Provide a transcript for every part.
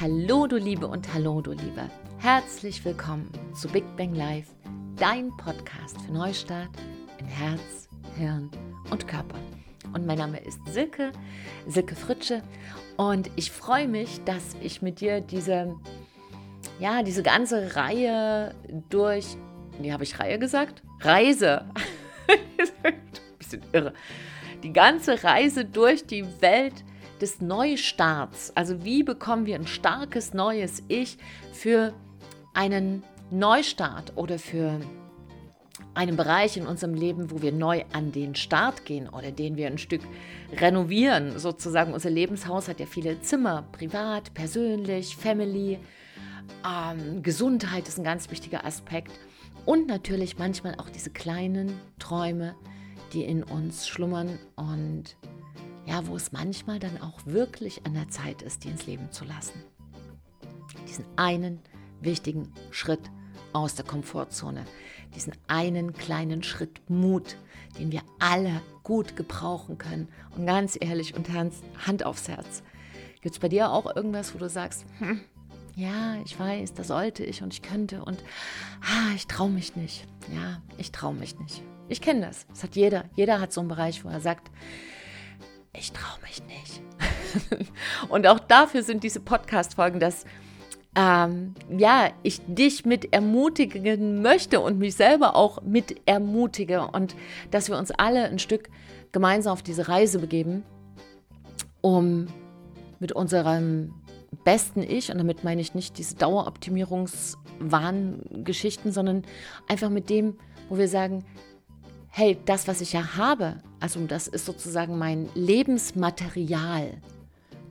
Hallo du Liebe und hallo du Liebe. Herzlich willkommen zu Big Bang Live, dein Podcast für Neustart in Herz, Hirn und Körper. Und mein Name ist Silke, Silke Fritsche und ich freue mich, dass ich mit dir diese ja, diese ganze Reihe durch wie habe ich Reihe gesagt? Reise. bisschen irre. Die ganze Reise durch die Welt des Neustarts. Also wie bekommen wir ein starkes neues Ich für einen Neustart oder für einen Bereich in unserem Leben, wo wir neu an den Start gehen oder den wir ein Stück renovieren. Sozusagen unser Lebenshaus hat ja viele Zimmer, privat, persönlich, Family. Ähm, Gesundheit ist ein ganz wichtiger Aspekt. Und natürlich manchmal auch diese kleinen Träume, die in uns schlummern und ja, wo es manchmal dann auch wirklich an der Zeit ist, die ins Leben zu lassen. Diesen einen wichtigen Schritt aus der Komfortzone, diesen einen kleinen Schritt Mut, den wir alle gut gebrauchen können. Und ganz ehrlich und Hand aufs Herz. Gibt es bei dir auch irgendwas, wo du sagst, hm, ja, ich weiß, da sollte ich und ich könnte und ah, ich traue mich nicht. Ja, ich traue mich nicht. Ich kenne das. Das hat jeder. Jeder hat so einen Bereich, wo er sagt, ich traue mich nicht. und auch dafür sind diese Podcast-Folgen, dass ähm, ja, ich dich mit ermutigen möchte und mich selber auch mit ermutige und dass wir uns alle ein Stück gemeinsam auf diese Reise begeben, um mit unserem besten Ich, und damit meine ich nicht diese Daueroptimierungswahn-Geschichten, sondern einfach mit dem, wo wir sagen, hey, das, was ich ja habe, also das ist sozusagen mein Lebensmaterial.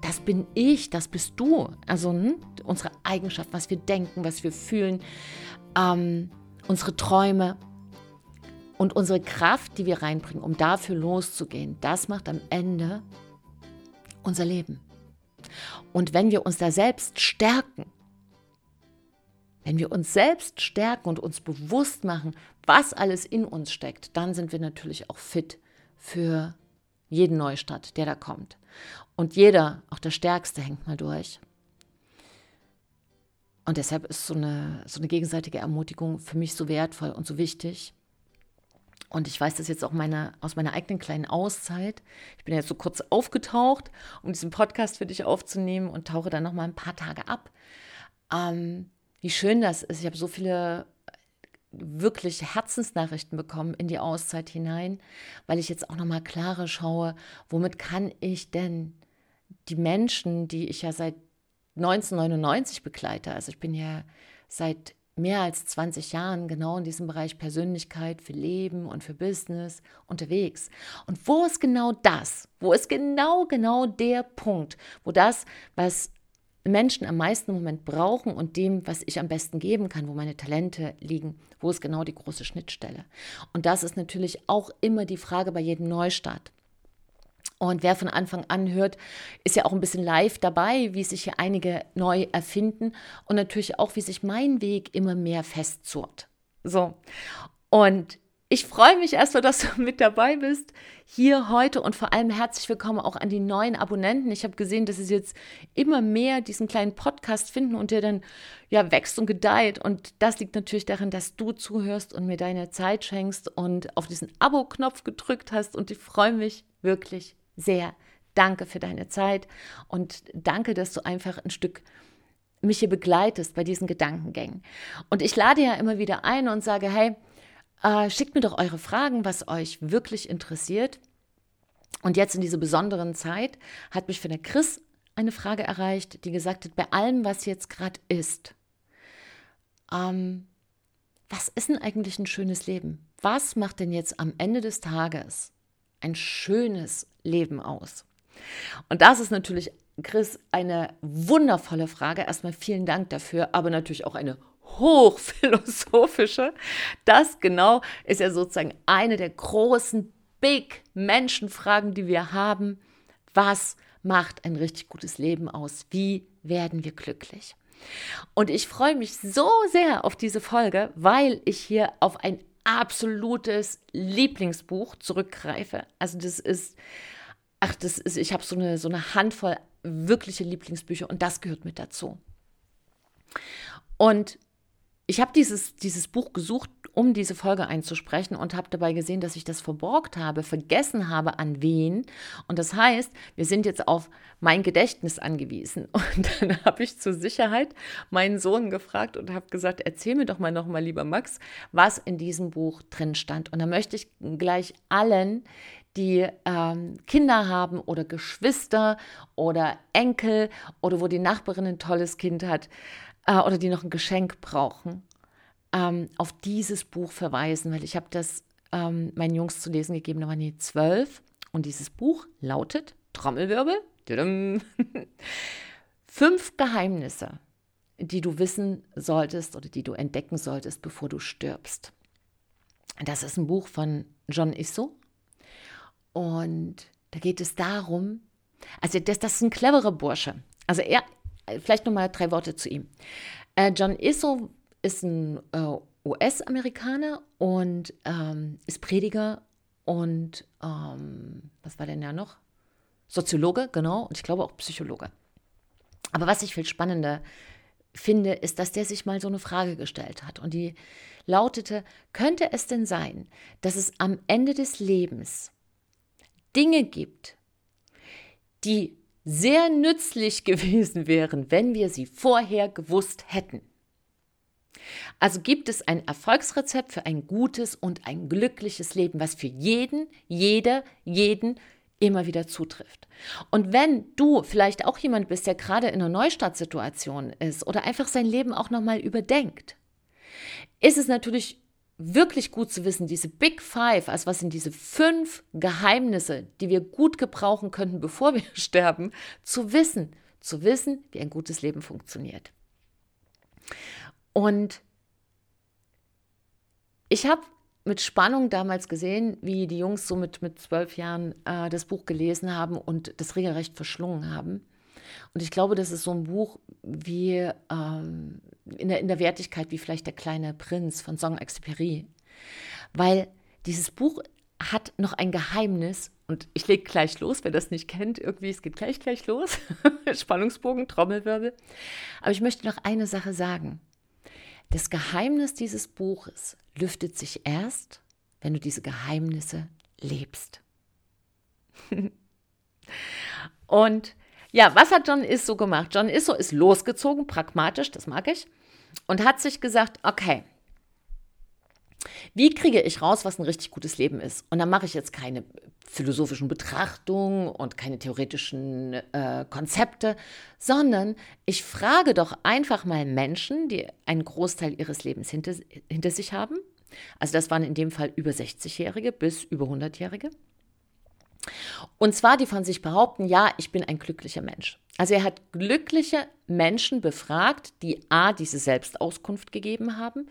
Das bin ich, das bist du. Also hm, unsere Eigenschaft, was wir denken, was wir fühlen, ähm, unsere Träume und unsere Kraft, die wir reinbringen, um dafür loszugehen, das macht am Ende unser Leben. Und wenn wir uns da selbst stärken, wenn wir uns selbst stärken und uns bewusst machen, was alles in uns steckt, dann sind wir natürlich auch fit für jeden Neustart, der da kommt. Und jeder, auch der Stärkste, hängt mal durch. Und deshalb ist so eine, so eine gegenseitige Ermutigung für mich so wertvoll und so wichtig. Und ich weiß das jetzt auch meine, aus meiner eigenen kleinen Auszeit. Ich bin jetzt so kurz aufgetaucht, um diesen Podcast für dich aufzunehmen und tauche dann noch mal ein paar Tage ab. Ähm, wie schön das ist. Ich habe so viele wirklich Herzensnachrichten bekommen in die Auszeit hinein, weil ich jetzt auch noch mal klarer schaue, womit kann ich denn die Menschen, die ich ja seit 1999 begleite, also ich bin ja seit mehr als 20 Jahren genau in diesem Bereich Persönlichkeit für Leben und für Business unterwegs. Und wo ist genau das? Wo ist genau, genau der Punkt, wo das, was Menschen am meisten im Moment brauchen und dem, was ich am besten geben kann, wo meine Talente liegen, wo ist genau die große Schnittstelle? Und das ist natürlich auch immer die Frage bei jedem Neustart. Und wer von Anfang an hört, ist ja auch ein bisschen live dabei, wie sich hier einige neu erfinden und natürlich auch, wie sich mein Weg immer mehr festzurrt. So. Und ich freue mich erstmal, dass du mit dabei bist hier heute und vor allem herzlich willkommen auch an die neuen Abonnenten. Ich habe gesehen, dass es jetzt immer mehr diesen kleinen Podcast finden und der dann ja wächst und gedeiht. Und das liegt natürlich daran, dass du zuhörst und mir deine Zeit schenkst und auf diesen Abo-Knopf gedrückt hast. Und ich freue mich wirklich sehr. Danke für deine Zeit und danke, dass du einfach ein Stück mich hier begleitest bei diesen Gedankengängen. Und ich lade ja immer wieder ein und sage, hey, äh, schickt mir doch eure Fragen, was euch wirklich interessiert. Und jetzt in dieser besonderen Zeit hat mich von der Chris eine Frage erreicht, die gesagt hat, bei allem, was jetzt gerade ist, ähm, was ist denn eigentlich ein schönes Leben? Was macht denn jetzt am Ende des Tages ein schönes Leben aus? Und das ist natürlich, Chris, eine wundervolle Frage. Erstmal vielen Dank dafür, aber natürlich auch eine hochphilosophische. Das genau ist ja sozusagen eine der großen Big Menschenfragen, die wir haben. Was macht ein richtig gutes Leben aus? Wie werden wir glücklich? Und ich freue mich so sehr auf diese Folge, weil ich hier auf ein absolutes Lieblingsbuch zurückgreife. Also das ist ach, das ist, ich habe so eine, so eine Handvoll wirkliche Lieblingsbücher und das gehört mit dazu. Und ich habe dieses, dieses Buch gesucht, um diese Folge einzusprechen und habe dabei gesehen, dass ich das verborgt habe, vergessen habe, an wen. Und das heißt, wir sind jetzt auf mein Gedächtnis angewiesen. Und dann habe ich zur Sicherheit meinen Sohn gefragt und habe gesagt, erzähl mir doch mal nochmal, lieber Max, was in diesem Buch drin stand. Und da möchte ich gleich allen, die ähm, Kinder haben oder Geschwister oder Enkel oder wo die Nachbarin ein tolles Kind hat, äh, oder die noch ein Geschenk brauchen, ähm, auf dieses Buch verweisen, weil ich habe das ähm, meinen Jungs zu lesen gegeben, da waren die zwölf. Und dieses Buch lautet, Trommelwirbel, fünf Geheimnisse, die du wissen solltest oder die du entdecken solltest, bevor du stirbst. Das ist ein Buch von John Isso. Und da geht es darum, also das, das ist ein cleverer Bursche. Also er, vielleicht nochmal drei Worte zu ihm. Äh, John Isso ist ein äh, US-Amerikaner und ähm, ist Prediger und ähm, was war denn ja noch? Soziologe, genau, und ich glaube auch Psychologe. Aber was ich viel spannender finde, ist, dass der sich mal so eine Frage gestellt hat und die lautete, könnte es denn sein, dass es am Ende des Lebens Dinge gibt, die sehr nützlich gewesen wären, wenn wir sie vorher gewusst hätten. Also gibt es ein Erfolgsrezept für ein gutes und ein glückliches Leben, was für jeden, jeder, jeden immer wieder zutrifft. Und wenn du vielleicht auch jemand bist, der gerade in einer Neustartsituation ist oder einfach sein Leben auch nochmal überdenkt, ist es natürlich wirklich gut zu wissen, diese Big Five, also was sind diese fünf Geheimnisse, die wir gut gebrauchen könnten, bevor wir sterben, zu wissen, zu wissen, wie ein gutes Leben funktioniert. Und ich habe mit Spannung damals gesehen, wie die Jungs so mit, mit zwölf Jahren äh, das Buch gelesen haben und das regelrecht verschlungen haben. Und ich glaube, das ist so ein Buch wie ähm, in, der, in der Wertigkeit wie vielleicht der kleine Prinz von Song-Exupéry. Weil dieses Buch hat noch ein Geheimnis und ich lege gleich los, wer das nicht kennt, irgendwie, es geht gleich, gleich los. Spannungsbogen, Trommelwirbel. Aber ich möchte noch eine Sache sagen. Das Geheimnis dieses Buches lüftet sich erst, wenn du diese Geheimnisse lebst. und ja, was hat John Isso gemacht? John Isso ist losgezogen, pragmatisch, das mag ich, und hat sich gesagt, okay, wie kriege ich raus, was ein richtig gutes Leben ist? Und dann mache ich jetzt keine philosophischen Betrachtungen und keine theoretischen äh, Konzepte, sondern ich frage doch einfach mal Menschen, die einen Großteil ihres Lebens hinter, hinter sich haben. Also das waren in dem Fall über 60-Jährige bis über 100-Jährige. Und zwar die von sich behaupten, ja, ich bin ein glücklicher Mensch. Also er hat glückliche Menschen befragt, die a, diese Selbstauskunft gegeben haben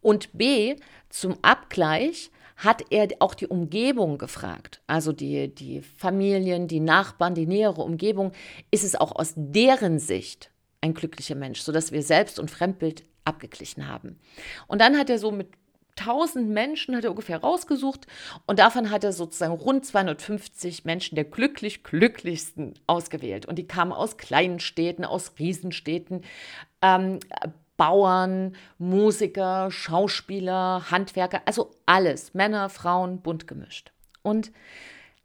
und b, zum Abgleich hat er auch die Umgebung gefragt, also die, die Familien, die Nachbarn, die nähere Umgebung, ist es auch aus deren Sicht ein glücklicher Mensch, sodass wir Selbst- und Fremdbild abgeglichen haben. Und dann hat er so mit 1000 Menschen hat er ungefähr rausgesucht und davon hat er sozusagen rund 250 Menschen der glücklich glücklichsten ausgewählt. Und die kamen aus kleinen Städten, aus Riesenstädten, ähm, Bauern, Musiker, Schauspieler, Handwerker, also alles, Männer, Frauen, bunt gemischt. Und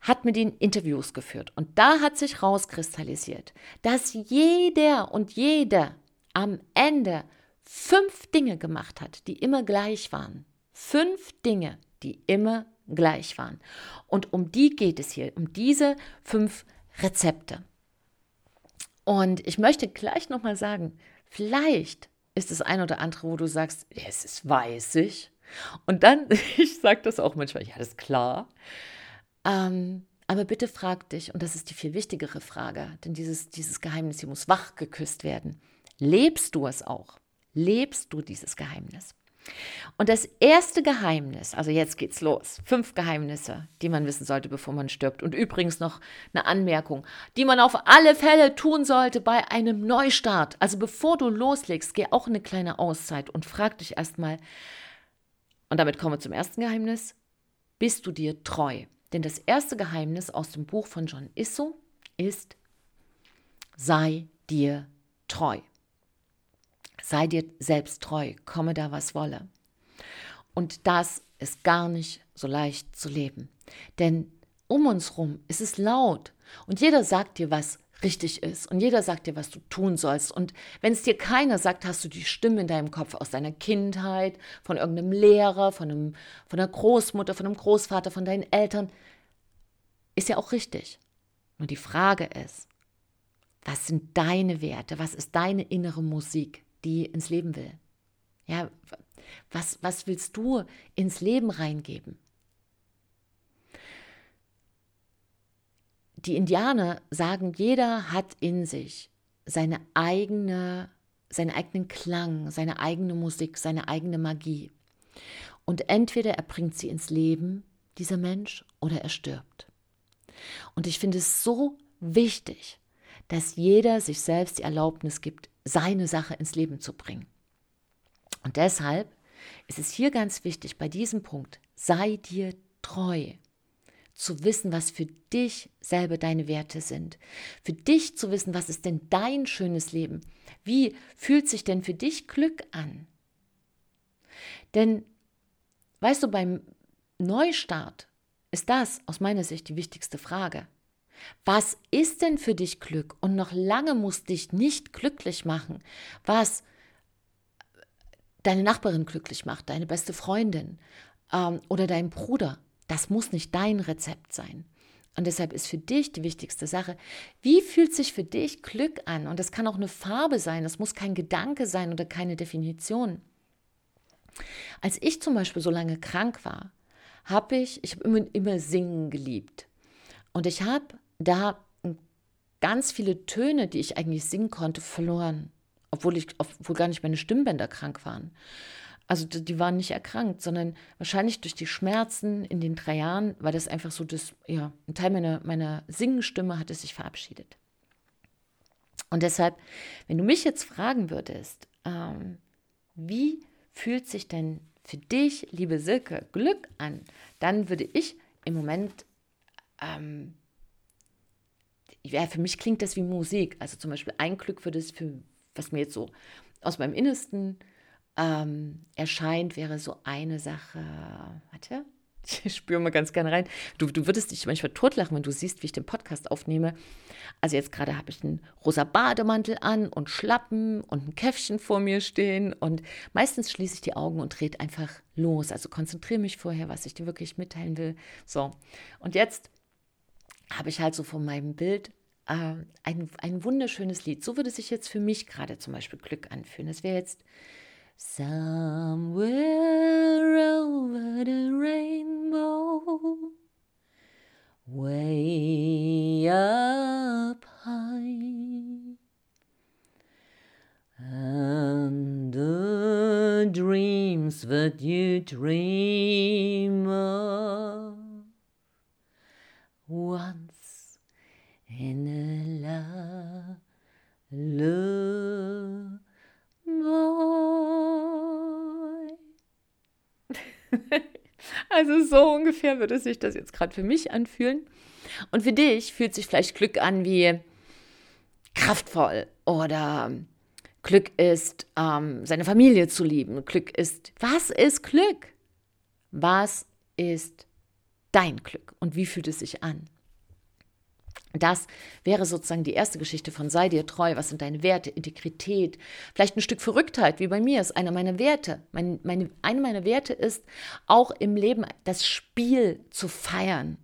hat mit ihnen Interviews geführt. Und da hat sich rauskristallisiert, dass jeder und jede am Ende fünf Dinge gemacht hat, die immer gleich waren. Fünf Dinge, die immer gleich waren. Und um die geht es hier, um diese fünf Rezepte. Und ich möchte gleich nochmal sagen, vielleicht ist das ein oder andere, wo du sagst, es ist weiß ich. Und dann, ich sage das auch manchmal, ja, das ist klar. Ähm, aber bitte frag dich, und das ist die viel wichtigere Frage, denn dieses, dieses Geheimnis hier muss wach geküsst werden. Lebst du es auch? Lebst du dieses Geheimnis? Und das erste Geheimnis, also jetzt geht's los. Fünf Geheimnisse, die man wissen sollte, bevor man stirbt. Und übrigens noch eine Anmerkung, die man auf alle Fälle tun sollte bei einem Neustart. Also bevor du loslegst, geh auch eine kleine Auszeit und frag dich erstmal, und damit kommen wir zum ersten Geheimnis, bist du dir treu? Denn das erste Geheimnis aus dem Buch von John Isso ist, sei dir treu. Sei dir selbst treu, komme da was wolle. Und das ist gar nicht so leicht zu leben. Denn um uns rum ist es laut und jeder sagt dir, was richtig ist und jeder sagt dir, was du tun sollst. Und wenn es dir keiner sagt, hast du die Stimme in deinem Kopf aus deiner Kindheit, von irgendeinem Lehrer, von, einem, von einer Großmutter, von einem Großvater, von deinen Eltern. Ist ja auch richtig. Nur die Frage ist, was sind deine Werte? Was ist deine innere Musik, die ins Leben will? Ja, was, was willst du ins Leben reingeben? Die Indianer sagen, jeder hat in sich seine eigene, seinen eigenen Klang, seine eigene Musik, seine eigene Magie. Und entweder er bringt sie ins Leben, dieser Mensch, oder er stirbt. Und ich finde es so wichtig, dass jeder sich selbst die Erlaubnis gibt, seine Sache ins Leben zu bringen. Und deshalb ist es hier ganz wichtig, bei diesem Punkt, sei dir treu, zu wissen, was für dich selber deine Werte sind. Für dich zu wissen, was ist denn dein schönes Leben? Wie fühlt sich denn für dich Glück an? Denn, weißt du, beim Neustart ist das aus meiner Sicht die wichtigste Frage. Was ist denn für dich Glück? Und noch lange muss dich nicht glücklich machen, was deine Nachbarin glücklich macht, deine beste Freundin ähm, oder dein Bruder. Das muss nicht dein Rezept sein. Und deshalb ist für dich die wichtigste Sache, wie fühlt sich für dich Glück an? Und das kann auch eine Farbe sein, das muss kein Gedanke sein oder keine Definition. Als ich zum Beispiel so lange krank war, habe ich, ich habe immer, immer singen geliebt. Und ich habe da ganz viele Töne, die ich eigentlich singen konnte, verloren, obwohl, ich, obwohl gar nicht meine Stimmbänder krank waren. Also die waren nicht erkrankt, sondern wahrscheinlich durch die Schmerzen in den drei Jahren war das einfach so, dass, ja, ein Teil meiner, meiner Singenstimme hatte sich verabschiedet. Und deshalb, wenn du mich jetzt fragen würdest, ähm, wie fühlt sich denn für dich, liebe Silke, Glück an, dann würde ich im Moment ähm, ja, für mich klingt das wie Musik. Also zum Beispiel ein Glück würde es für, was mir jetzt so aus meinem Innersten ähm, erscheint, wäre so eine Sache. Warte, ich spüre mal ganz gerne rein. Du, du würdest dich manchmal totlachen, wenn du siehst, wie ich den Podcast aufnehme. Also jetzt gerade habe ich einen rosa Bademantel an und Schlappen und ein Käffchen vor mir stehen und meistens schließe ich die Augen und drehe einfach los. Also konzentriere mich vorher, was ich dir wirklich mitteilen will. So, und jetzt habe ich halt so von meinem Bild äh, ein, ein wunderschönes Lied. So würde sich jetzt für mich gerade zum Beispiel Glück anfühlen. Es wäre jetzt Somewhere over the rainbow, way up high, and the dreams that you dream of once in a lullaby. also so ungefähr würde sich das jetzt gerade für mich anfühlen. Und für dich fühlt sich vielleicht Glück an wie kraftvoll oder Glück ist, ähm, seine Familie zu lieben. Glück ist, was ist Glück? Was ist dein Glück und wie fühlt es sich an? Das wäre sozusagen die erste Geschichte von sei dir treu, was sind deine Werte, Integrität, vielleicht ein Stück Verrücktheit, wie bei mir ist einer meiner Werte. Mein, meine, eine meiner Werte ist auch im Leben das Spiel zu feiern.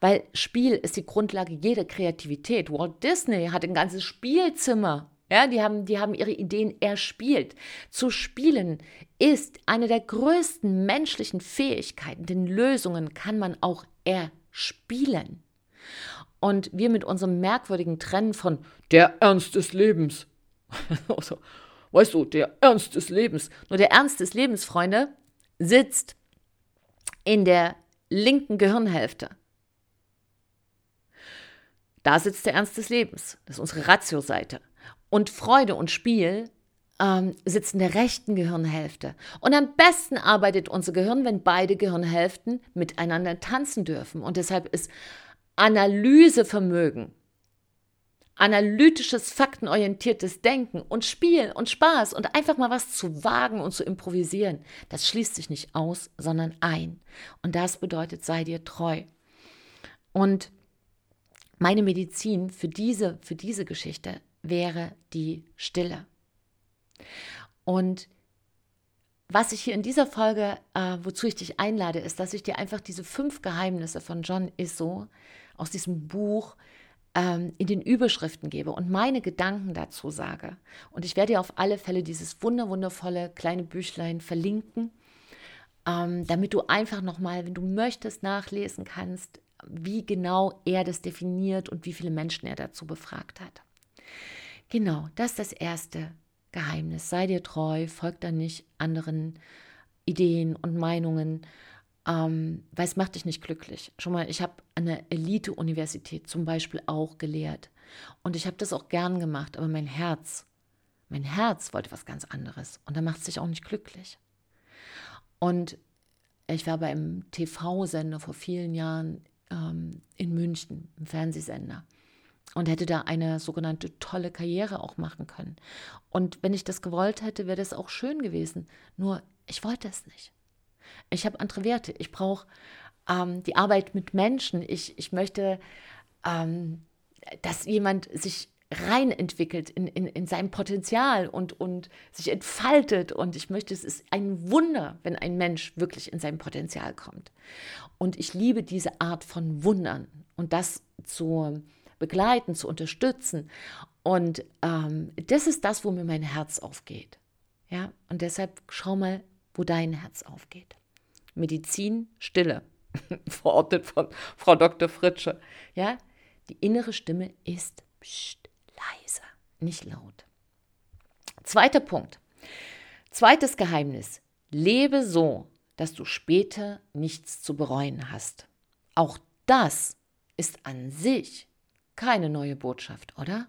Weil Spiel ist die Grundlage jeder Kreativität. Walt Disney hat ein ganzes Spielzimmer. Ja, die haben, die haben ihre Ideen erspielt. Zu spielen ist eine der größten menschlichen Fähigkeiten, denn Lösungen kann man auch erspielen. Und wir mit unserem merkwürdigen Trennen von der Ernst des Lebens, also, weißt du, der Ernst des Lebens, nur der Ernst des Lebens, Freunde, sitzt in der linken Gehirnhälfte. Da sitzt der Ernst des Lebens. Das ist unsere Ratio-Seite. Und Freude und Spiel ähm, sitzt in der rechten Gehirnhälfte. Und am besten arbeitet unser Gehirn, wenn beide Gehirnhälften miteinander tanzen dürfen. Und deshalb ist Analysevermögen, analytisches, faktenorientiertes Denken und Spiel und Spaß und einfach mal was zu wagen und zu improvisieren, das schließt sich nicht aus, sondern ein. Und das bedeutet, sei dir treu. Und meine Medizin für diese, für diese Geschichte wäre die Stille. Und was ich hier in dieser Folge, äh, wozu ich dich einlade, ist, dass ich dir einfach diese fünf Geheimnisse von John Isso aus diesem Buch ähm, in den Überschriften gebe und meine Gedanken dazu sage. Und ich werde dir auf alle Fälle dieses wunderwundervolle kleine Büchlein verlinken, ähm, damit du einfach nochmal, wenn du möchtest, nachlesen kannst, wie genau er das definiert und wie viele Menschen er dazu befragt hat. Genau, das ist das erste Geheimnis. Sei dir treu, folg da nicht anderen Ideen und Meinungen, ähm, weil es macht dich nicht glücklich. Schon mal, ich habe an der Elite-Universität zum Beispiel auch gelehrt. Und ich habe das auch gern gemacht, aber mein Herz, mein Herz wollte was ganz anderes. Und da macht es dich auch nicht glücklich. Und ich war bei einem TV-Sender vor vielen Jahren ähm, in München, im Fernsehsender und hätte da eine sogenannte tolle Karriere auch machen können. Und wenn ich das gewollt hätte, wäre das auch schön gewesen. Nur ich wollte es nicht. Ich habe andere Werte. Ich brauche ähm, die Arbeit mit Menschen. Ich, ich möchte, ähm, dass jemand sich rein entwickelt in, in, in sein Potenzial und, und sich entfaltet. Und ich möchte, es ist ein Wunder, wenn ein Mensch wirklich in sein Potenzial kommt. Und ich liebe diese Art von Wundern und das zu begleiten, zu unterstützen. Und ähm, das ist das, wo mir mein Herz aufgeht. Ja, und deshalb schau mal, wo dein Herz aufgeht. Medizin, Stille, verordnet von Frau Dr. Fritsche. Ja, die innere Stimme ist pst, leise, nicht laut. Zweiter Punkt. Zweites Geheimnis. Lebe so, dass du später nichts zu bereuen hast. Auch das ist an sich keine neue Botschaft, oder?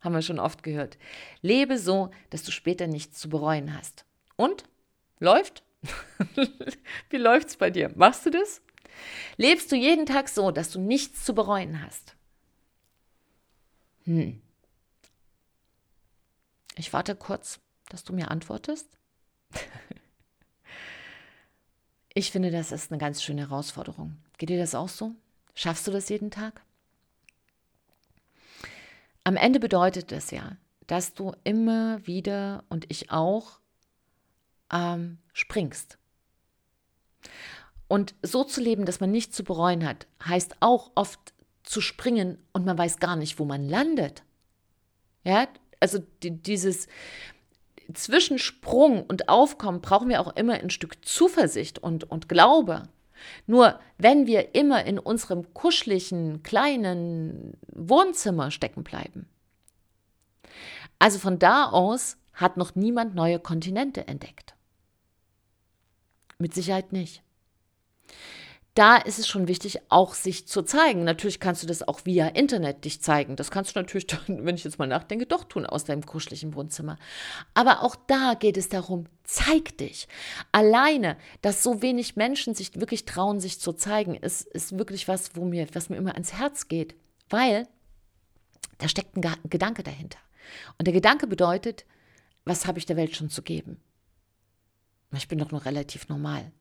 Haben wir schon oft gehört. Lebe so, dass du später nichts zu bereuen hast. Und? Läuft? Wie läuft's bei dir? Machst du das? Lebst du jeden Tag so, dass du nichts zu bereuen hast? Hm. Ich warte kurz, dass du mir antwortest. ich finde, das ist eine ganz schöne Herausforderung. Geht dir das auch so? Schaffst du das jeden Tag? Am Ende bedeutet es ja, dass du immer wieder und ich auch ähm, springst. Und so zu leben, dass man nichts zu bereuen hat, heißt auch oft zu springen und man weiß gar nicht, wo man landet. Ja, also die, dieses Zwischensprung und Aufkommen brauchen wir auch immer ein Stück Zuversicht und, und Glaube. Nur wenn wir immer in unserem kuscheligen, kleinen Wohnzimmer stecken bleiben. Also von da aus hat noch niemand neue Kontinente entdeckt. Mit Sicherheit nicht. Da ist es schon wichtig, auch sich zu zeigen. Natürlich kannst du das auch via Internet dich zeigen. Das kannst du natürlich, wenn ich jetzt mal nachdenke, doch tun aus deinem kuscheligen Wohnzimmer. Aber auch da geht es darum, zeig dich. Alleine, dass so wenig Menschen sich wirklich trauen, sich zu zeigen, ist, ist wirklich was, wo mir, was mir immer ans Herz geht. Weil da steckt ein Gedanke dahinter. Und der Gedanke bedeutet, was habe ich der Welt schon zu geben? Ich bin doch noch relativ normal.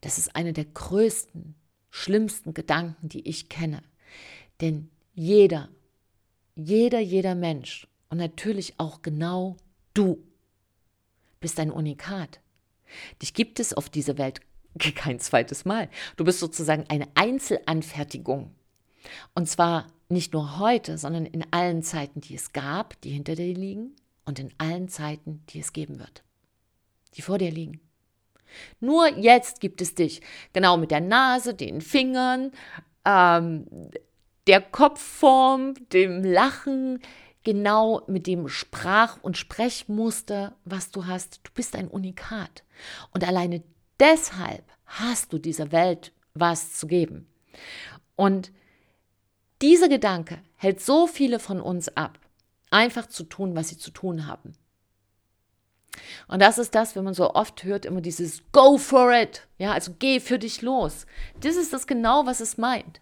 Das ist einer der größten, schlimmsten Gedanken, die ich kenne. Denn jeder, jeder, jeder Mensch und natürlich auch genau du bist ein Unikat. Dich gibt es auf dieser Welt kein zweites Mal. Du bist sozusagen eine Einzelanfertigung. Und zwar nicht nur heute, sondern in allen Zeiten, die es gab, die hinter dir liegen, und in allen Zeiten, die es geben wird, die vor dir liegen. Nur jetzt gibt es dich, genau mit der Nase, den Fingern, ähm, der Kopfform, dem Lachen, genau mit dem Sprach- und Sprechmuster, was du hast. Du bist ein Unikat. Und alleine deshalb hast du dieser Welt was zu geben. Und dieser Gedanke hält so viele von uns ab, einfach zu tun, was sie zu tun haben. Und das ist das, wenn man so oft hört, immer dieses Go for it. Ja, also geh für dich los. Das ist das genau, was es meint.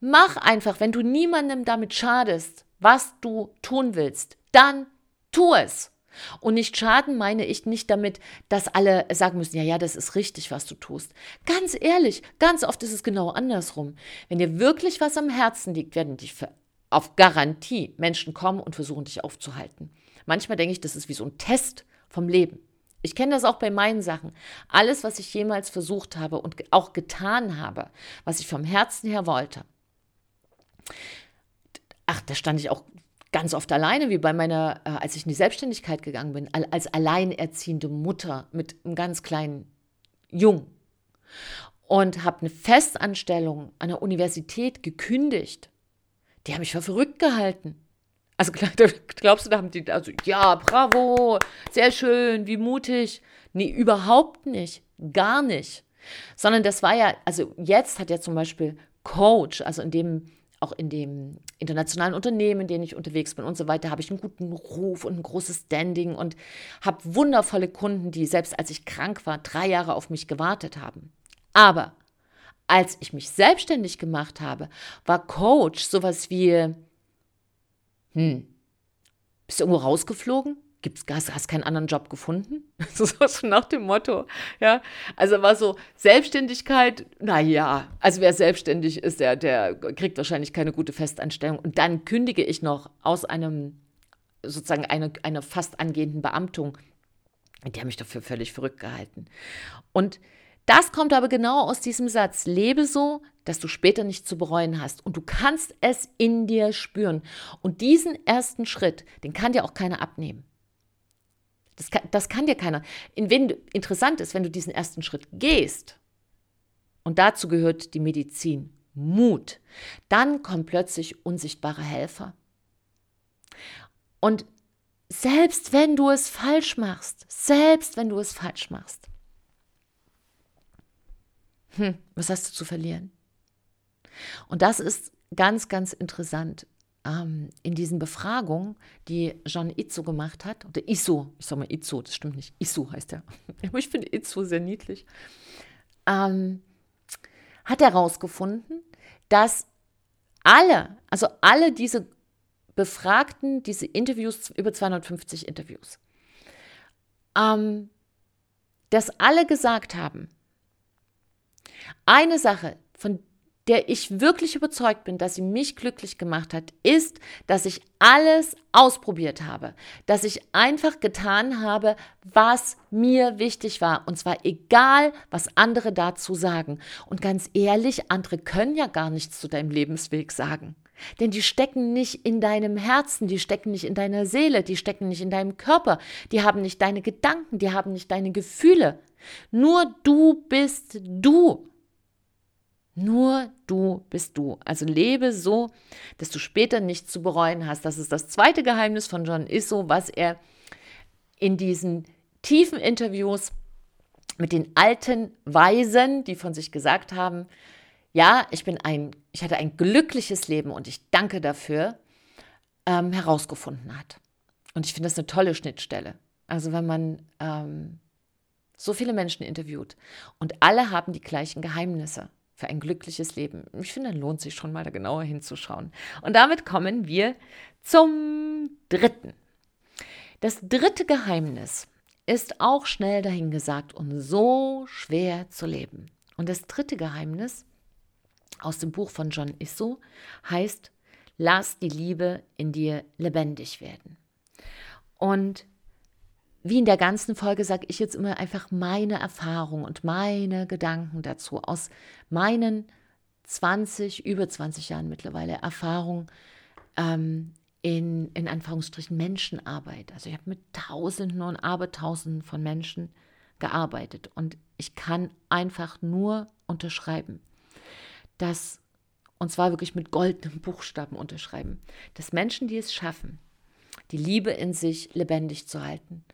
Mach einfach, wenn du niemandem damit schadest, was du tun willst, dann tu es. Und nicht schaden meine ich nicht damit, dass alle sagen müssen, ja, ja, das ist richtig, was du tust. Ganz ehrlich, ganz oft ist es genau andersrum. Wenn dir wirklich was am Herzen liegt, werden dich auf Garantie Menschen kommen und versuchen, dich aufzuhalten. Manchmal denke ich, das ist wie so ein Test vom Leben. Ich kenne das auch bei meinen Sachen. Alles, was ich jemals versucht habe und auch getan habe, was ich vom Herzen her wollte. Ach, da stand ich auch ganz oft alleine, wie bei meiner, äh, als ich in die Selbstständigkeit gegangen bin, als alleinerziehende Mutter mit einem ganz kleinen Jungen. Und habe eine Festanstellung an der Universität gekündigt. Die haben mich für verrückt gehalten. Also glaubst du, da haben die, also ja, bravo, sehr schön, wie mutig. Nee, überhaupt nicht, gar nicht. Sondern das war ja, also jetzt hat ja zum Beispiel Coach, also in dem, auch in dem internationalen Unternehmen, in denen ich unterwegs bin und so weiter, habe ich einen guten Ruf und ein großes Standing und habe wundervolle Kunden, die selbst als ich krank war, drei Jahre auf mich gewartet haben. Aber als ich mich selbstständig gemacht habe, war Coach sowas wie, hm, bist du irgendwo rausgeflogen? Gibt's, hast, hast keinen anderen Job gefunden? So, so nach dem Motto. Ja, also war so Selbstständigkeit, naja, also wer selbstständig ist, der, der kriegt wahrscheinlich keine gute Festanstellung. Und dann kündige ich noch aus einem, sozusagen eine, einer fast angehenden Beamtung. Die haben mich dafür völlig verrückt gehalten. Und das kommt aber genau aus diesem Satz. Lebe so, dass du später nicht zu bereuen hast. Und du kannst es in dir spüren. Und diesen ersten Schritt, den kann dir auch keiner abnehmen. Das kann, das kann dir keiner. In, wenn, interessant ist, wenn du diesen ersten Schritt gehst, und dazu gehört die Medizin, Mut, dann kommen plötzlich unsichtbare Helfer. Und selbst wenn du es falsch machst, selbst wenn du es falsch machst, hm, was hast du zu verlieren? Und das ist ganz, ganz interessant ähm, in diesen Befragungen, die Jean Itzo gemacht hat, oder Isso, ich sage mal Itzo, das stimmt nicht, Isso heißt er. Ich finde Itzo sehr niedlich. Ähm, hat herausgefunden, dass alle, also alle diese Befragten, diese Interviews, über 250 Interviews, ähm, dass alle gesagt haben, eine Sache, von der ich wirklich überzeugt bin, dass sie mich glücklich gemacht hat, ist, dass ich alles ausprobiert habe, dass ich einfach getan habe, was mir wichtig war. Und zwar egal, was andere dazu sagen. Und ganz ehrlich, andere können ja gar nichts zu deinem Lebensweg sagen. Denn die stecken nicht in deinem Herzen, die stecken nicht in deiner Seele, die stecken nicht in deinem Körper, die haben nicht deine Gedanken, die haben nicht deine Gefühle. Nur du bist du. Nur du bist du. Also lebe so, dass du später nichts zu bereuen hast. Das ist das zweite Geheimnis von John Isso, was er in diesen tiefen Interviews mit den alten Weisen, die von sich gesagt haben, ja, ich bin ein, ich hatte ein glückliches Leben und ich danke dafür, ähm, herausgefunden hat. Und ich finde das eine tolle Schnittstelle. Also wenn man ähm, so viele Menschen interviewt und alle haben die gleichen Geheimnisse für ein glückliches Leben. Ich finde, dann lohnt sich schon mal da genauer hinzuschauen. Und damit kommen wir zum dritten. Das dritte Geheimnis ist auch schnell dahingesagt und so schwer zu leben. Und das dritte Geheimnis aus dem Buch von John Isso heißt, lass die Liebe in dir lebendig werden. Und wie in der ganzen Folge sage ich jetzt immer einfach meine Erfahrung und meine Gedanken dazu aus meinen 20, über 20 Jahren mittlerweile Erfahrung ähm, in, in Anführungsstrichen Menschenarbeit. Also ich habe mit Tausenden und Abertausenden von Menschen gearbeitet und ich kann einfach nur unterschreiben, dass, und zwar wirklich mit goldenen Buchstaben unterschreiben, dass Menschen, die es schaffen, die Liebe in sich lebendig zu halten,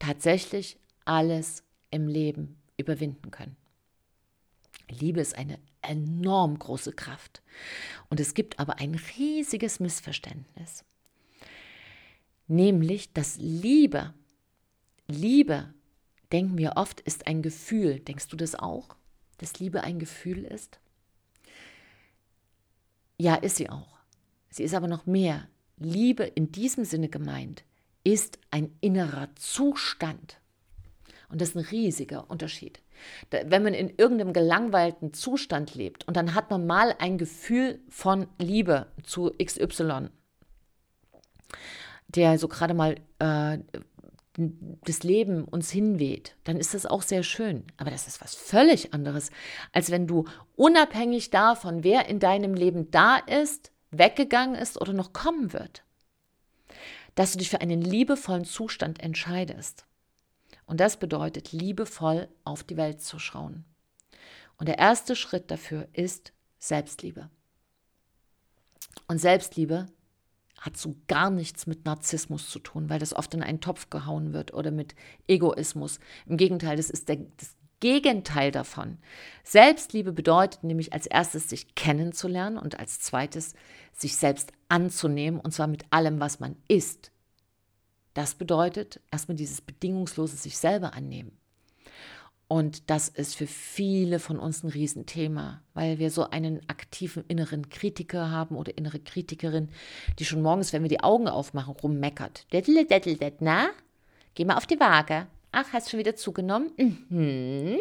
tatsächlich alles im Leben überwinden können. Liebe ist eine enorm große Kraft. Und es gibt aber ein riesiges Missverständnis. Nämlich, dass Liebe Liebe, denken wir oft, ist ein Gefühl. Denkst du das auch, dass Liebe ein Gefühl ist? Ja, ist sie auch. Sie ist aber noch mehr. Liebe in diesem Sinne gemeint ist ein innerer Zustand. Und das ist ein riesiger Unterschied. Wenn man in irgendeinem gelangweilten Zustand lebt und dann hat man mal ein Gefühl von Liebe zu XY, der so gerade mal äh, das Leben uns hinweht, dann ist das auch sehr schön. Aber das ist was völlig anderes, als wenn du unabhängig davon, wer in deinem Leben da ist, weggegangen ist oder noch kommen wird, dass du dich für einen liebevollen Zustand entscheidest. Und das bedeutet, liebevoll auf die Welt zu schauen. Und der erste Schritt dafür ist Selbstliebe. Und Selbstliebe hat so gar nichts mit Narzissmus zu tun, weil das oft in einen Topf gehauen wird oder mit Egoismus. Im Gegenteil, das ist der, das Gegenteil davon. Selbstliebe bedeutet nämlich als erstes, sich kennenzulernen und als zweites, sich selbst anzunehmen und zwar mit allem, was man ist. Das bedeutet erstmal dieses bedingungslose sich selber annehmen. Und das ist für viele von uns ein Riesenthema, weil wir so einen aktiven inneren Kritiker haben oder innere Kritikerin, die schon morgens, wenn wir die Augen aufmachen, rummeckert. Dettel, dettel, dettel, na? Geh mal auf die Waage. Ach, hast schon wieder zugenommen? Mhm.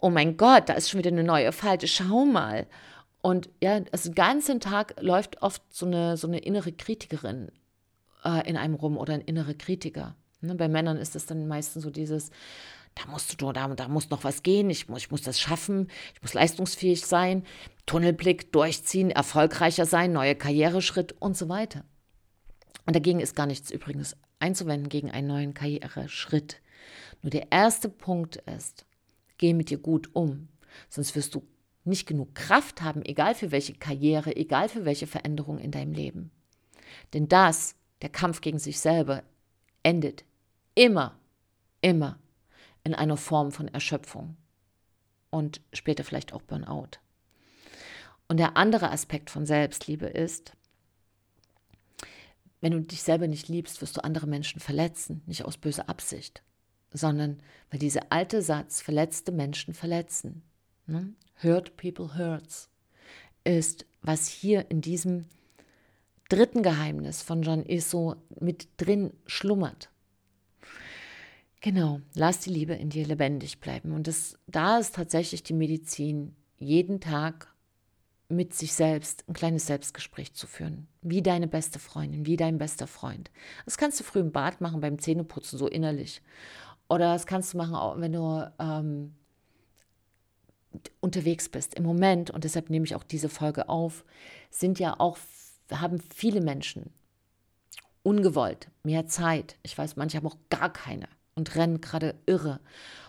Oh mein Gott, da ist schon wieder eine neue Falte. Schau mal. Und ja, also den ganzen Tag läuft oft so eine, so eine innere Kritikerin äh, in einem rum oder ein innerer Kritiker. Ne, bei Männern ist es dann meistens so dieses, da musst du, da, da muss noch was gehen, ich, ich muss das schaffen, ich muss leistungsfähig sein, Tunnelblick durchziehen, erfolgreicher sein, neue Karriereschritt und so weiter. Und dagegen ist gar nichts übrigens einzuwenden gegen einen neuen Karriereschritt. Nur der erste Punkt ist, geh mit dir gut um, sonst wirst du nicht genug Kraft haben, egal für welche Karriere, egal für welche Veränderung in deinem Leben. Denn das, der Kampf gegen sich selber, endet immer, immer in einer Form von Erschöpfung und später vielleicht auch Burnout. Und der andere Aspekt von Selbstliebe ist, wenn du dich selber nicht liebst, wirst du andere Menschen verletzen, nicht aus böser Absicht, sondern weil dieser alte Satz, verletzte Menschen verletzen, ne? hurt people hurts, ist, was hier in diesem dritten Geheimnis von John Isso mit drin schlummert. Genau, lass die Liebe in dir lebendig bleiben. Und das, da ist tatsächlich die Medizin, jeden Tag mit sich selbst ein kleines Selbstgespräch zu führen. Wie deine beste Freundin, wie dein bester Freund. Das kannst du früh im Bad machen, beim Zähneputzen, so innerlich. Oder das kannst du machen, wenn du ähm, unterwegs bist. Im Moment, und deshalb nehme ich auch diese Folge auf, sind ja auch, haben viele Menschen ungewollt mehr Zeit. Ich weiß, manche haben auch gar keine und rennen gerade irre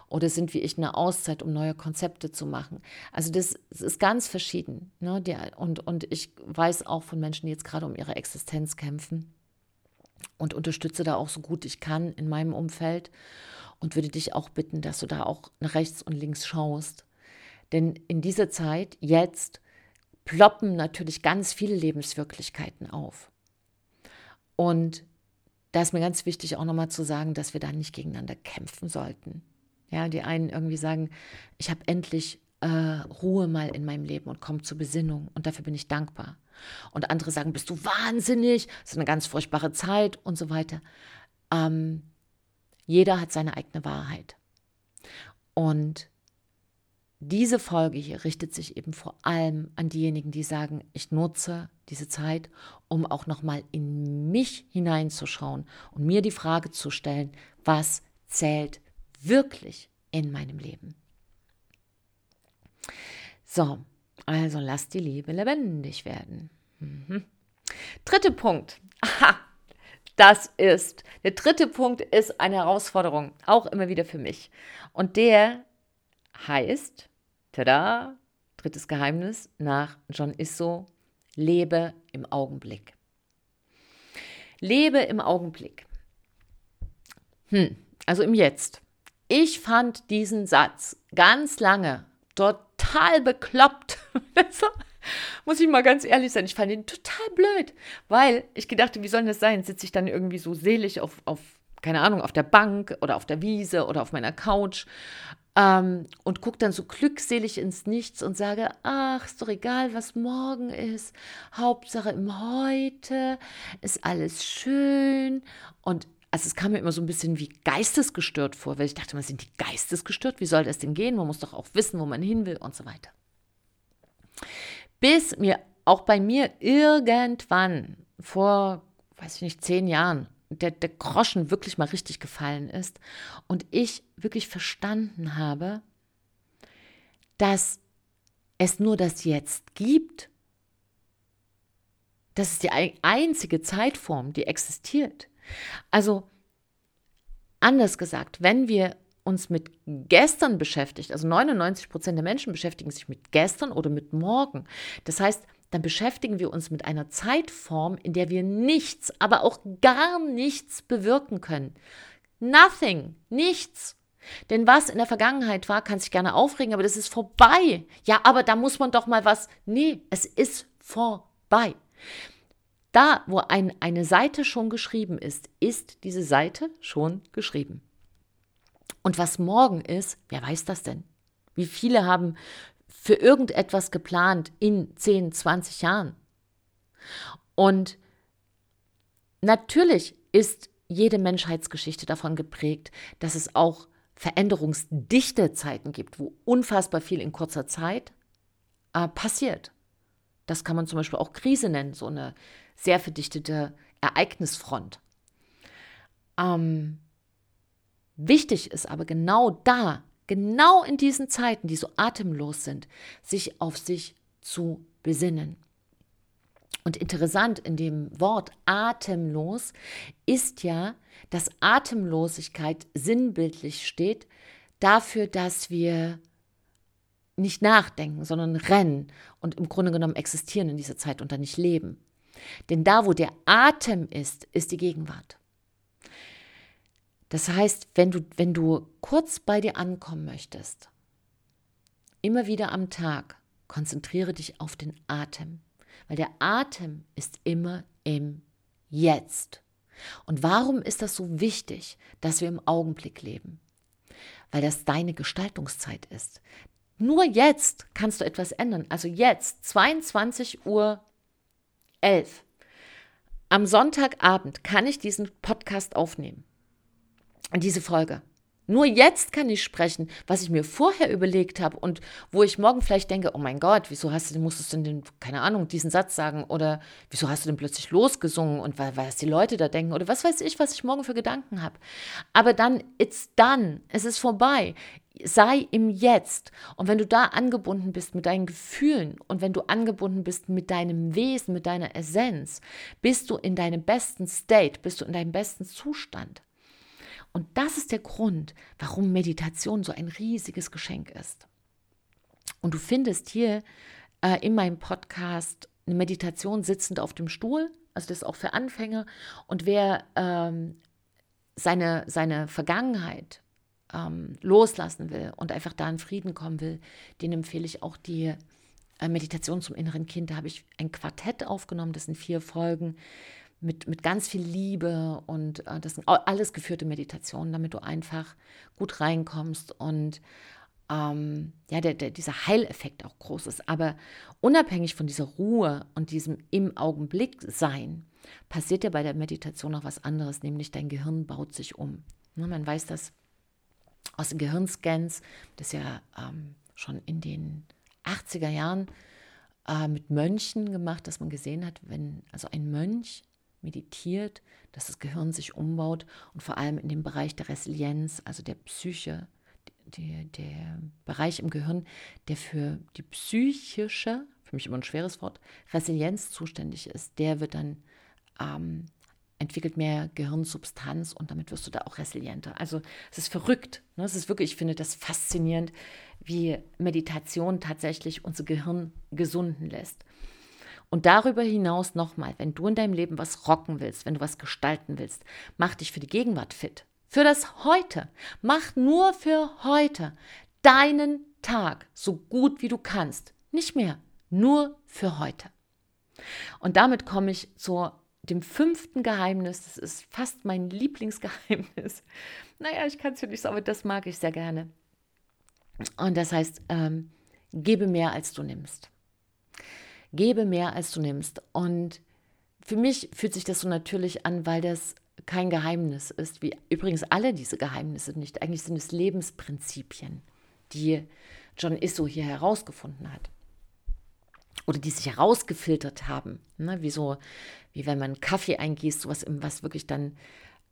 oder sind wie ich eine Auszeit, um neue Konzepte zu machen. Also das, das ist ganz verschieden. Ne? Der, und, und ich weiß auch von Menschen, die jetzt gerade um ihre Existenz kämpfen und unterstütze da auch so gut ich kann in meinem Umfeld und würde dich auch bitten, dass du da auch nach rechts und links schaust. Denn in dieser Zeit, jetzt, ploppen natürlich ganz viele Lebenswirklichkeiten auf. Und da ist mir ganz wichtig auch nochmal zu sagen, dass wir da nicht gegeneinander kämpfen sollten. Ja, die einen irgendwie sagen, ich habe endlich äh, Ruhe mal in meinem Leben und komme zur Besinnung und dafür bin ich dankbar. Und andere sagen, bist du wahnsinnig, es ist eine ganz furchtbare Zeit und so weiter. Ähm, jeder hat seine eigene Wahrheit. Und diese Folge hier richtet sich eben vor allem an diejenigen, die sagen, ich nutze diese Zeit, um auch nochmal in mich hineinzuschauen und mir die Frage zu stellen, was zählt wirklich in meinem Leben. So, also lass die Liebe lebendig werden. Mhm. Dritter Punkt. Aha, das ist, der dritte Punkt ist eine Herausforderung, auch immer wieder für mich. Und der heißt, Tada! Drittes Geheimnis nach John Isso. Lebe im Augenblick. Lebe im Augenblick. Hm, also im Jetzt. Ich fand diesen Satz ganz lange total bekloppt. Muss ich mal ganz ehrlich sein. Ich fand ihn total blöd, weil ich gedachte, wie soll das sein? Sitze ich dann irgendwie so selig auf, auf keine Ahnung, auf der Bank oder auf der Wiese oder auf meiner Couch ähm, und gucke dann so glückselig ins Nichts und sage, ach, ist doch egal, was morgen ist. Hauptsache im Heute ist alles schön. Und also es kam mir immer so ein bisschen wie geistesgestört vor, weil ich dachte, man sind die geistesgestört? Wie soll das denn gehen? Man muss doch auch wissen, wo man hin will und so weiter. Bis mir auch bei mir irgendwann vor, weiß ich nicht, zehn Jahren der, der Groschen wirklich mal richtig gefallen ist und ich wirklich verstanden habe, dass es nur das Jetzt gibt. Das ist die einzige Zeitform, die existiert. Also anders gesagt, wenn wir uns mit gestern beschäftigt, also 99 Prozent der Menschen beschäftigen sich mit gestern oder mit morgen. Das heißt, dann beschäftigen wir uns mit einer Zeitform, in der wir nichts, aber auch gar nichts bewirken können. Nothing, nichts. Denn was in der Vergangenheit war, kann sich gerne aufregen, aber das ist vorbei. Ja, aber da muss man doch mal was. Nee, es ist vorbei. Da, wo ein, eine Seite schon geschrieben ist, ist diese Seite schon geschrieben. Und was morgen ist, wer weiß das denn? Wie viele haben für irgendetwas geplant in 10, 20 Jahren. Und natürlich ist jede Menschheitsgeschichte davon geprägt, dass es auch veränderungsdichte Zeiten gibt, wo unfassbar viel in kurzer Zeit äh, passiert. Das kann man zum Beispiel auch Krise nennen, so eine sehr verdichtete Ereignisfront. Ähm, wichtig ist aber genau da genau in diesen Zeiten, die so atemlos sind, sich auf sich zu besinnen. Und interessant in dem Wort atemlos ist ja, dass Atemlosigkeit sinnbildlich steht dafür, dass wir nicht nachdenken, sondern rennen und im Grunde genommen existieren in dieser Zeit und dann nicht leben. Denn da, wo der Atem ist, ist die Gegenwart. Das heißt, wenn du, wenn du kurz bei dir ankommen möchtest, immer wieder am Tag, konzentriere dich auf den Atem, weil der Atem ist immer im Jetzt. Und warum ist das so wichtig, dass wir im Augenblick leben? Weil das deine Gestaltungszeit ist. Nur jetzt kannst du etwas ändern. Also jetzt, 22 Uhr 11. Am Sonntagabend kann ich diesen Podcast aufnehmen diese Folge. Nur jetzt kann ich sprechen, was ich mir vorher überlegt habe und wo ich morgen vielleicht denke, oh mein Gott, wieso hast du musstest du denn, keine Ahnung, diesen Satz sagen oder wieso hast du denn plötzlich losgesungen und was die Leute da denken oder was weiß ich, was ich morgen für Gedanken habe. Aber dann, it's done, es ist vorbei. Sei im Jetzt. Und wenn du da angebunden bist mit deinen Gefühlen und wenn du angebunden bist mit deinem Wesen, mit deiner Essenz, bist du in deinem besten State, bist du in deinem besten Zustand. Und das ist der Grund, warum Meditation so ein riesiges Geschenk ist. Und du findest hier äh, in meinem Podcast eine Meditation sitzend auf dem Stuhl. Also das ist auch für Anfänger. Und wer ähm, seine, seine Vergangenheit ähm, loslassen will und einfach da in Frieden kommen will, den empfehle ich auch die äh, Meditation zum inneren Kind. Da habe ich ein Quartett aufgenommen, das sind vier Folgen mit, mit ganz viel Liebe und äh, das sind alles geführte Meditationen, damit du einfach gut reinkommst und ähm, ja, der, der, dieser Heileffekt auch groß ist. Aber unabhängig von dieser Ruhe und diesem im Augenblick sein, passiert ja bei der Meditation noch was anderes, nämlich dein Gehirn baut sich um. Ne, man weiß das aus den Gehirnscans, das ja ähm, schon in den 80er Jahren äh, mit Mönchen gemacht, dass man gesehen hat, wenn also ein Mönch meditiert, dass das Gehirn sich umbaut und vor allem in dem Bereich der Resilienz, also der Psyche, der, der Bereich im Gehirn, der für die psychische, für mich immer ein schweres Wort, Resilienz zuständig ist, der wird dann ähm, entwickelt mehr Gehirnsubstanz und damit wirst du da auch resilienter. Also es ist verrückt. Ne? Es ist wirklich, ich finde das faszinierend, wie Meditation tatsächlich unser Gehirn gesunden lässt. Und darüber hinaus nochmal, wenn du in deinem Leben was rocken willst, wenn du was gestalten willst, mach dich für die Gegenwart fit. Für das Heute. Mach nur für heute deinen Tag so gut wie du kannst. Nicht mehr, nur für heute. Und damit komme ich zu dem fünften Geheimnis. Das ist fast mein Lieblingsgeheimnis. Naja, ich kann es ja nicht sagen, aber das mag ich sehr gerne. Und das heißt, ähm, gebe mehr, als du nimmst. Gebe mehr, als du nimmst. Und für mich fühlt sich das so natürlich an, weil das kein Geheimnis ist, wie übrigens alle diese Geheimnisse nicht. Eigentlich sind es Lebensprinzipien, die John Isso hier herausgefunden hat. Oder die sich herausgefiltert haben. Ne? Wie so, wie wenn man Kaffee eingießt, sowas, was wirklich dann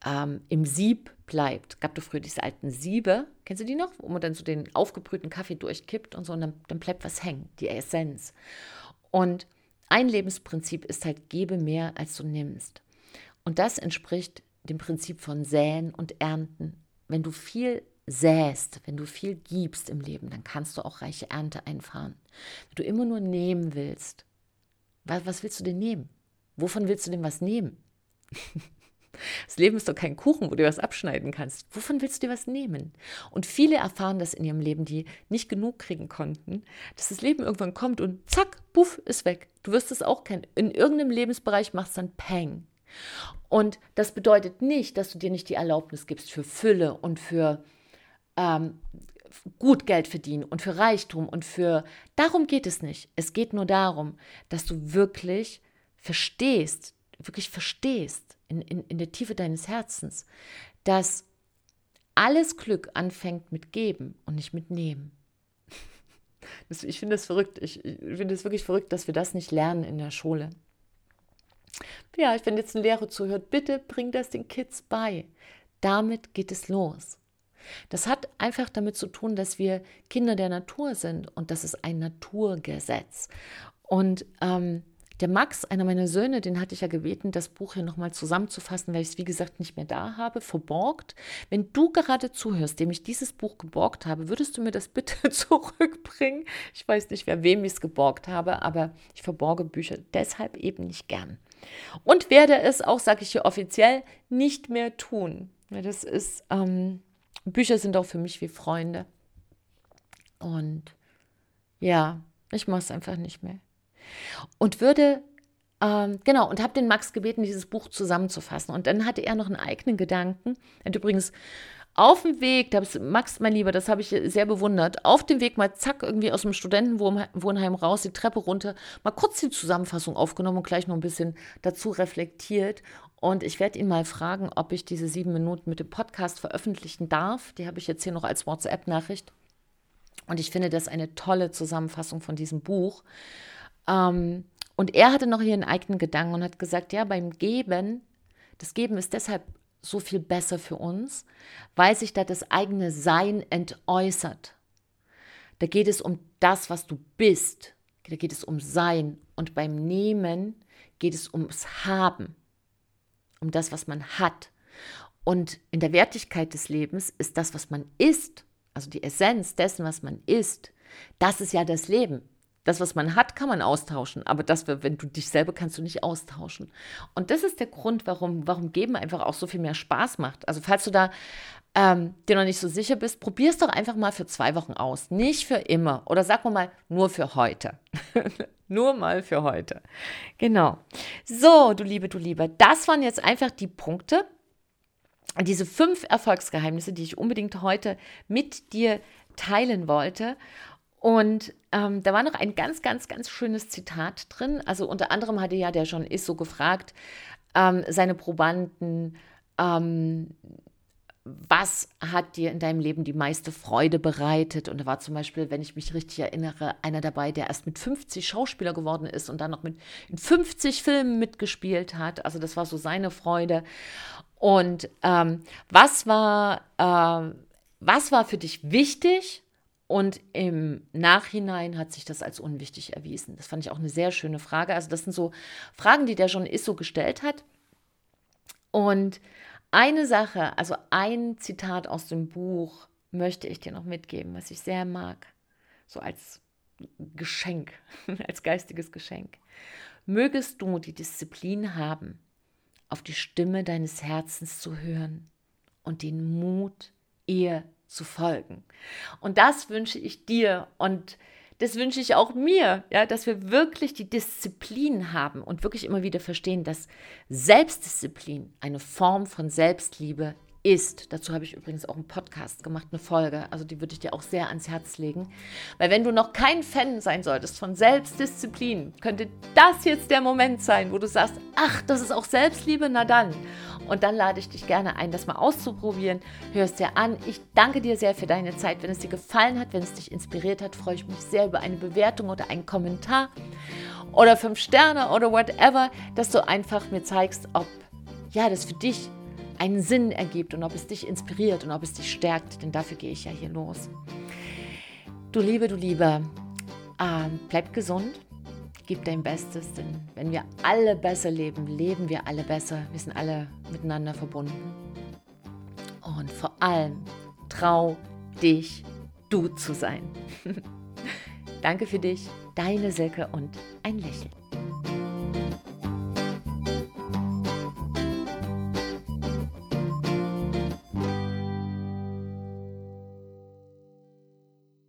ähm, im Sieb bleibt. Gab doch früher diese alten Siebe, kennst du die noch? Wo man dann so den aufgebrühten Kaffee durchkippt und so und dann, dann bleibt was hängen, die Essenz. Und ein Lebensprinzip ist halt, gebe mehr, als du nimmst. Und das entspricht dem Prinzip von Säen und Ernten. Wenn du viel säst, wenn du viel gibst im Leben, dann kannst du auch reiche Ernte einfahren. Wenn du immer nur nehmen willst, was, was willst du denn nehmen? Wovon willst du denn was nehmen? Das Leben ist doch kein Kuchen, wo du was abschneiden kannst. Wovon willst du dir was nehmen? Und viele erfahren das in ihrem Leben, die nicht genug kriegen konnten, dass das Leben irgendwann kommt und zack, puff, ist weg. Du wirst es auch kennen. In irgendeinem Lebensbereich macht es dann Peng. Und das bedeutet nicht, dass du dir nicht die Erlaubnis gibst für Fülle und für ähm, gut Geld verdienen und für Reichtum und für... Darum geht es nicht. Es geht nur darum, dass du wirklich verstehst, wirklich verstehst in, in, in der Tiefe deines Herzens, dass alles Glück anfängt mit Geben und nicht mit Nehmen. Ich finde das verrückt. Ich, ich finde es wirklich verrückt, dass wir das nicht lernen in der Schule. Ja, wenn jetzt ein Lehrer zuhört, bitte bring das den Kids bei. Damit geht es los. Das hat einfach damit zu tun, dass wir Kinder der Natur sind und das ist ein Naturgesetz. Und ähm, der Max, einer meiner Söhne, den hatte ich ja gebeten, das Buch hier nochmal zusammenzufassen, weil ich es, wie gesagt, nicht mehr da habe, verborgt. Wenn du gerade zuhörst, dem ich dieses Buch geborgt habe, würdest du mir das bitte zurückbringen? Ich weiß nicht, wer wem ich es geborgt habe, aber ich verborge Bücher deshalb eben nicht gern. Und werde es auch, sage ich hier offiziell, nicht mehr tun. Das ist, ähm, Bücher sind auch für mich wie Freunde. Und ja, ich mache es einfach nicht mehr. Und würde, ähm, genau, und habe den Max gebeten, dieses Buch zusammenzufassen. Und dann hatte er noch einen eigenen Gedanken. Hat übrigens auf dem Weg, da Max, mein Lieber, das habe ich sehr bewundert, auf dem Weg mal zack, irgendwie aus dem Studentenwohnheim raus, die Treppe runter, mal kurz die Zusammenfassung aufgenommen und gleich noch ein bisschen dazu reflektiert. Und ich werde ihn mal fragen, ob ich diese sieben Minuten mit dem Podcast veröffentlichen darf. Die habe ich jetzt hier noch als WhatsApp-Nachricht. Und ich finde das eine tolle Zusammenfassung von diesem Buch. Ähm, und er hatte noch einen eigenen Gedanken und hat gesagt, ja, beim Geben, das Geben ist deshalb so viel besser für uns, weil sich da das eigene Sein entäußert. Da geht es um das, was du bist. Da geht es um Sein. Und beim Nehmen geht es ums Haben um das, was man hat. Und in der Wertigkeit des Lebens ist das, was man ist, also die Essenz dessen, was man ist, das ist ja das Leben. Das, was man hat, kann man austauschen, aber das, wenn du dich selber kannst du nicht austauschen. Und das ist der Grund, warum, warum Geben einfach auch so viel mehr Spaß macht. Also falls du da ähm, dir noch nicht so sicher bist, probier es doch einfach mal für zwei Wochen aus. Nicht für immer. Oder sag mal, nur für heute. nur mal für heute. Genau. So, du Liebe, du Liebe, das waren jetzt einfach die Punkte, diese fünf Erfolgsgeheimnisse, die ich unbedingt heute mit dir teilen wollte. Und ähm, da war noch ein ganz, ganz, ganz schönes Zitat drin. Also unter anderem hatte ja der John Isso gefragt, ähm, seine Probanden, ähm, was hat dir in deinem Leben die meiste Freude bereitet? Und da war zum Beispiel, wenn ich mich richtig erinnere, einer dabei, der erst mit 50 Schauspieler geworden ist und dann noch mit in 50 Filmen mitgespielt hat. Also das war so seine Freude. Und ähm, was war, äh, was war für dich wichtig? Und im Nachhinein hat sich das als unwichtig erwiesen. Das fand ich auch eine sehr schöne Frage. Also das sind so Fragen, die der schon Isso gestellt hat. Und eine Sache, also ein Zitat aus dem Buch möchte ich dir noch mitgeben, was ich sehr mag. So als Geschenk, als geistiges Geschenk. Mögest du die Disziplin haben, auf die Stimme deines Herzens zu hören und den Mut, ihr zu folgen. Und das wünsche ich dir und das wünsche ich auch mir, ja, dass wir wirklich die Disziplin haben und wirklich immer wieder verstehen, dass Selbstdisziplin eine Form von Selbstliebe ist. Dazu habe ich übrigens auch einen Podcast gemacht, eine Folge. Also die würde ich dir auch sehr ans Herz legen. Weil wenn du noch kein Fan sein solltest von Selbstdisziplin, könnte das jetzt der Moment sein, wo du sagst, ach, das ist auch Selbstliebe, na dann. Und dann lade ich dich gerne ein, das mal auszuprobieren. Hör es dir an. Ich danke dir sehr für deine Zeit. Wenn es dir gefallen hat, wenn es dich inspiriert hat, freue ich mich sehr über eine Bewertung oder einen Kommentar oder fünf Sterne oder whatever, dass du einfach mir zeigst, ob ja, das für dich einen Sinn ergibt und ob es dich inspiriert und ob es dich stärkt, denn dafür gehe ich ja hier los. Du Liebe, du Liebe, äh, bleib gesund, gib dein Bestes, denn wenn wir alle besser leben, leben wir alle besser, wir sind alle miteinander verbunden. Und vor allem, trau dich, du zu sein. Danke für dich, deine Silke und ein Lächeln.